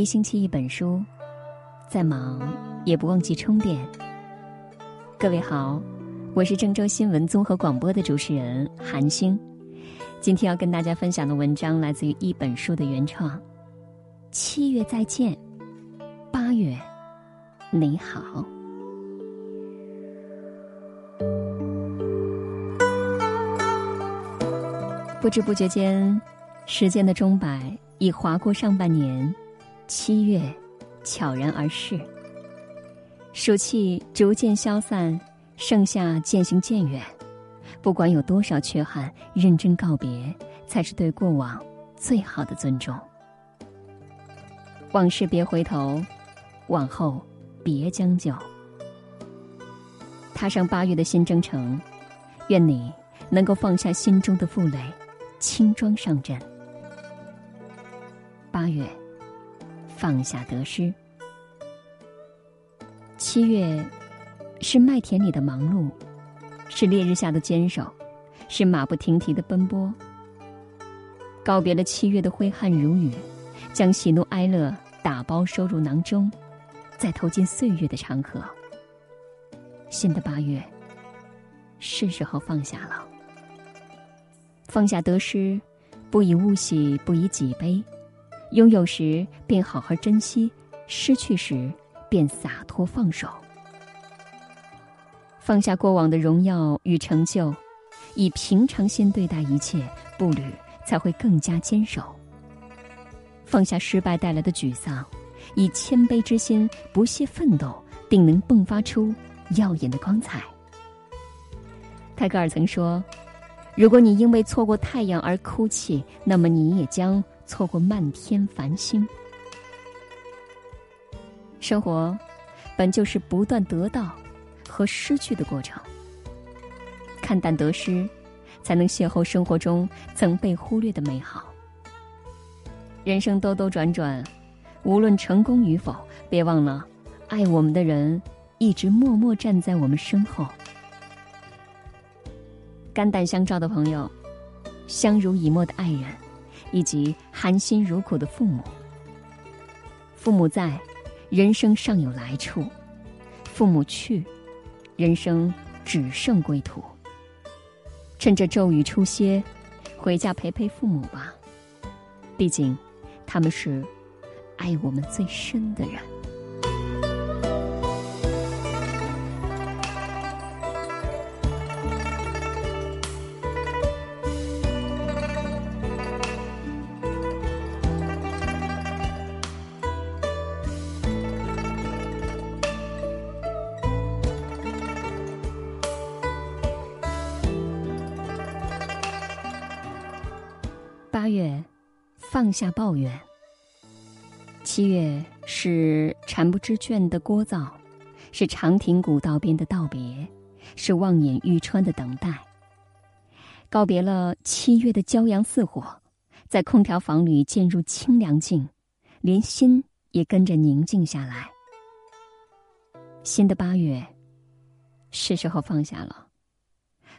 一星期一本书，再忙也不忘记充电。各位好，我是郑州新闻综合广播的主持人韩星。今天要跟大家分享的文章来自于一本书的原创。七月再见，八月你好。不知不觉间，时间的钟摆已划过上半年，七月悄然而逝。暑气逐渐消散，盛夏渐行渐远。不管有多少缺憾，认真告别，才是对过往最好的尊重。往事别回头，往后别将就。踏上八月的新征程，愿你能够放下心中的负累。轻装上阵。八月，放下得失。七月，是麦田里的忙碌，是烈日下的坚守，是马不停蹄的奔波。告别了七月的挥汗如雨，将喜怒哀乐打包收入囊中，再投进岁月的长河。新的八月，是时候放下了。放下得失，不以物喜，不以己悲。拥有时便好好珍惜，失去时便洒脱放手。放下过往的荣耀与成就，以平常心对待一切，步履才会更加坚守。放下失败带来的沮丧，以谦卑之心不懈奋斗，定能迸发出耀眼的光彩。泰戈尔曾说。如果你因为错过太阳而哭泣，那么你也将错过漫天繁星。生活本就是不断得到和失去的过程，看淡得失，才能邂逅生活中曾被忽略的美好。人生兜兜转转，无论成功与否，别忘了，爱我们的人一直默默站在我们身后。肝胆相照的朋友，相濡以沫的爱人，以及含辛茹苦的父母。父母在，人生尚有来处；父母去，人生只剩归途。趁着骤雨初歇，回家陪陪父母吧。毕竟，他们是爱我们最深的人。八月，放下抱怨。七月是蝉不知倦的聒噪，是长亭古道边的道别，是望眼欲穿的等待。告别了七月的骄阳似火，在空调房里渐入清凉境，连心也跟着宁静下来。新的八月，是时候放下了，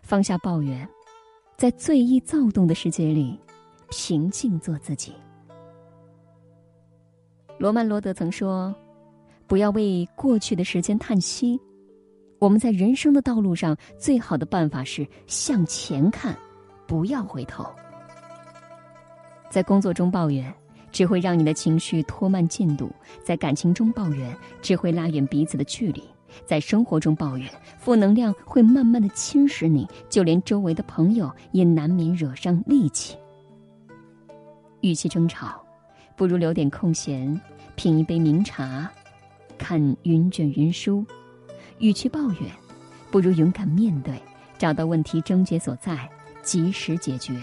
放下抱怨，在最易躁动的世界里。平静做自己。罗曼·罗德曾说：“不要为过去的时间叹息，我们在人生的道路上最好的办法是向前看，不要回头。”在工作中抱怨，只会让你的情绪拖慢进度；在感情中抱怨，只会拉远彼此的距离；在生活中抱怨，负能量会慢慢的侵蚀你，就连周围的朋友也难免惹上戾气。与其争吵，不如留点空闲，品一杯茗茶，看云卷云舒；与其抱怨，不如勇敢面对，找到问题症结所在，及时解决。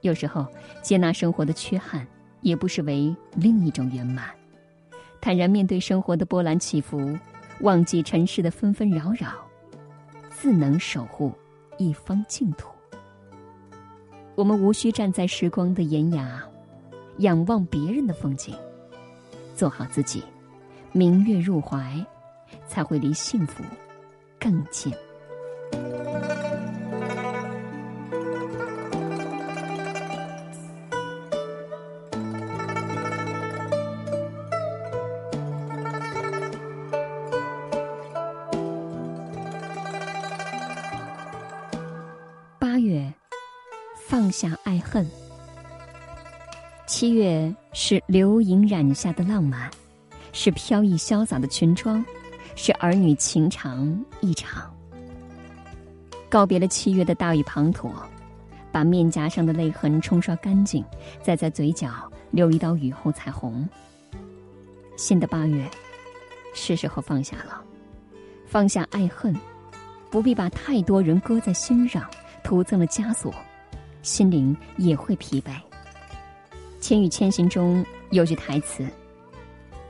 有时候，接纳生活的缺憾，也不失为另一种圆满。坦然面对生活的波澜起伏，忘记尘世的纷纷扰扰，自能守护一方净土。我们无需站在时光的岩崖，仰望别人的风景，做好自己，明月入怀，才会离幸福更近。放下爱恨。七月是流萤染下的浪漫，是飘逸潇洒的裙装，是儿女情长一场。告别了七月的大雨滂沱，把面颊上的泪痕冲刷干净，再在嘴角留一道雨后彩虹。新的八月，是时候放下了，放下爱恨，不必把太多人搁在心上，徒增了枷锁，心灵也会疲惫。《千与千寻》中有句台词：“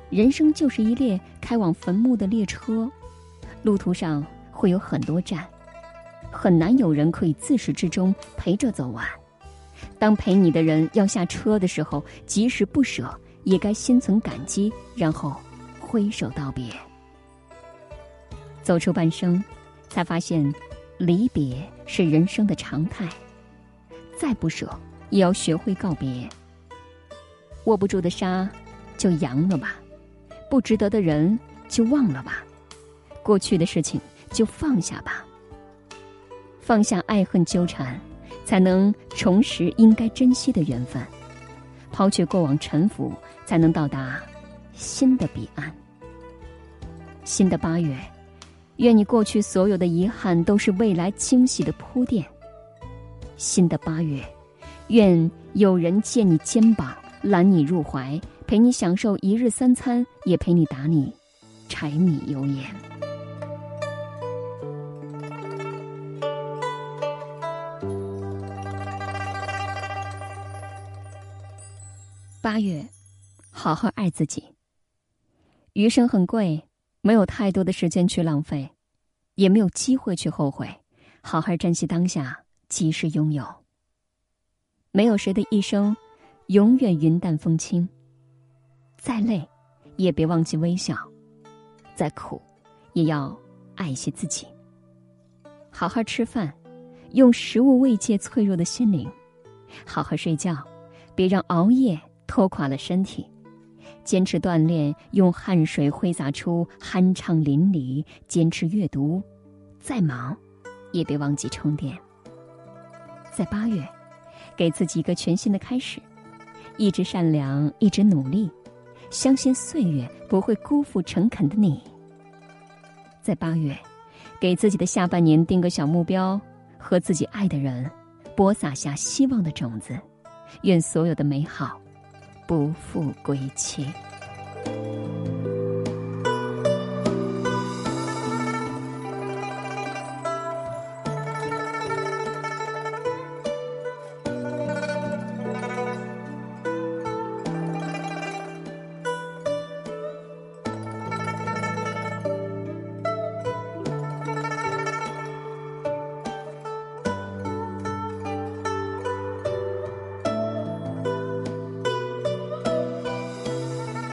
人生就是一列开往坟墓的列车，路途上会有很多站，很难有人可以自始至终陪着走完。当陪你的人要下车的时候，即使不舍。”也该心存感激，然后挥手道别。走出半生，才发现离别是人生的常态。再不舍，也要学会告别。握不住的沙，就扬了吧；不值得的人，就忘了吧；过去的事情，就放下吧。放下爱恨纠缠，才能重拾应该珍惜的缘分。抛却过往沉浮，才能到达新的彼岸。新的八月，愿你过去所有的遗憾都是未来惊喜的铺垫。新的八月，愿有人借你肩膀，揽你入怀，陪你享受一日三餐，也陪你打你柴米油盐。八月，好好爱自己。余生很贵，没有太多的时间去浪费，也没有机会去后悔。好好珍惜当下，及时拥有。没有谁的一生永远云淡风轻。再累，也别忘记微笑；再苦，也要爱惜自己。好好吃饭，用食物慰藉脆弱的心灵；好好睡觉，别让熬夜。拖垮了身体，坚持锻炼，用汗水挥洒出酣畅淋漓；坚持阅读，再忙，也别忘记充电。在八月，给自己一个全新的开始，一直善良，一直努力，相信岁月不会辜负诚恳的你。在八月，给自己的下半年定个小目标，和自己爱的人播撒下希望的种子，愿所有的美好。不负归期。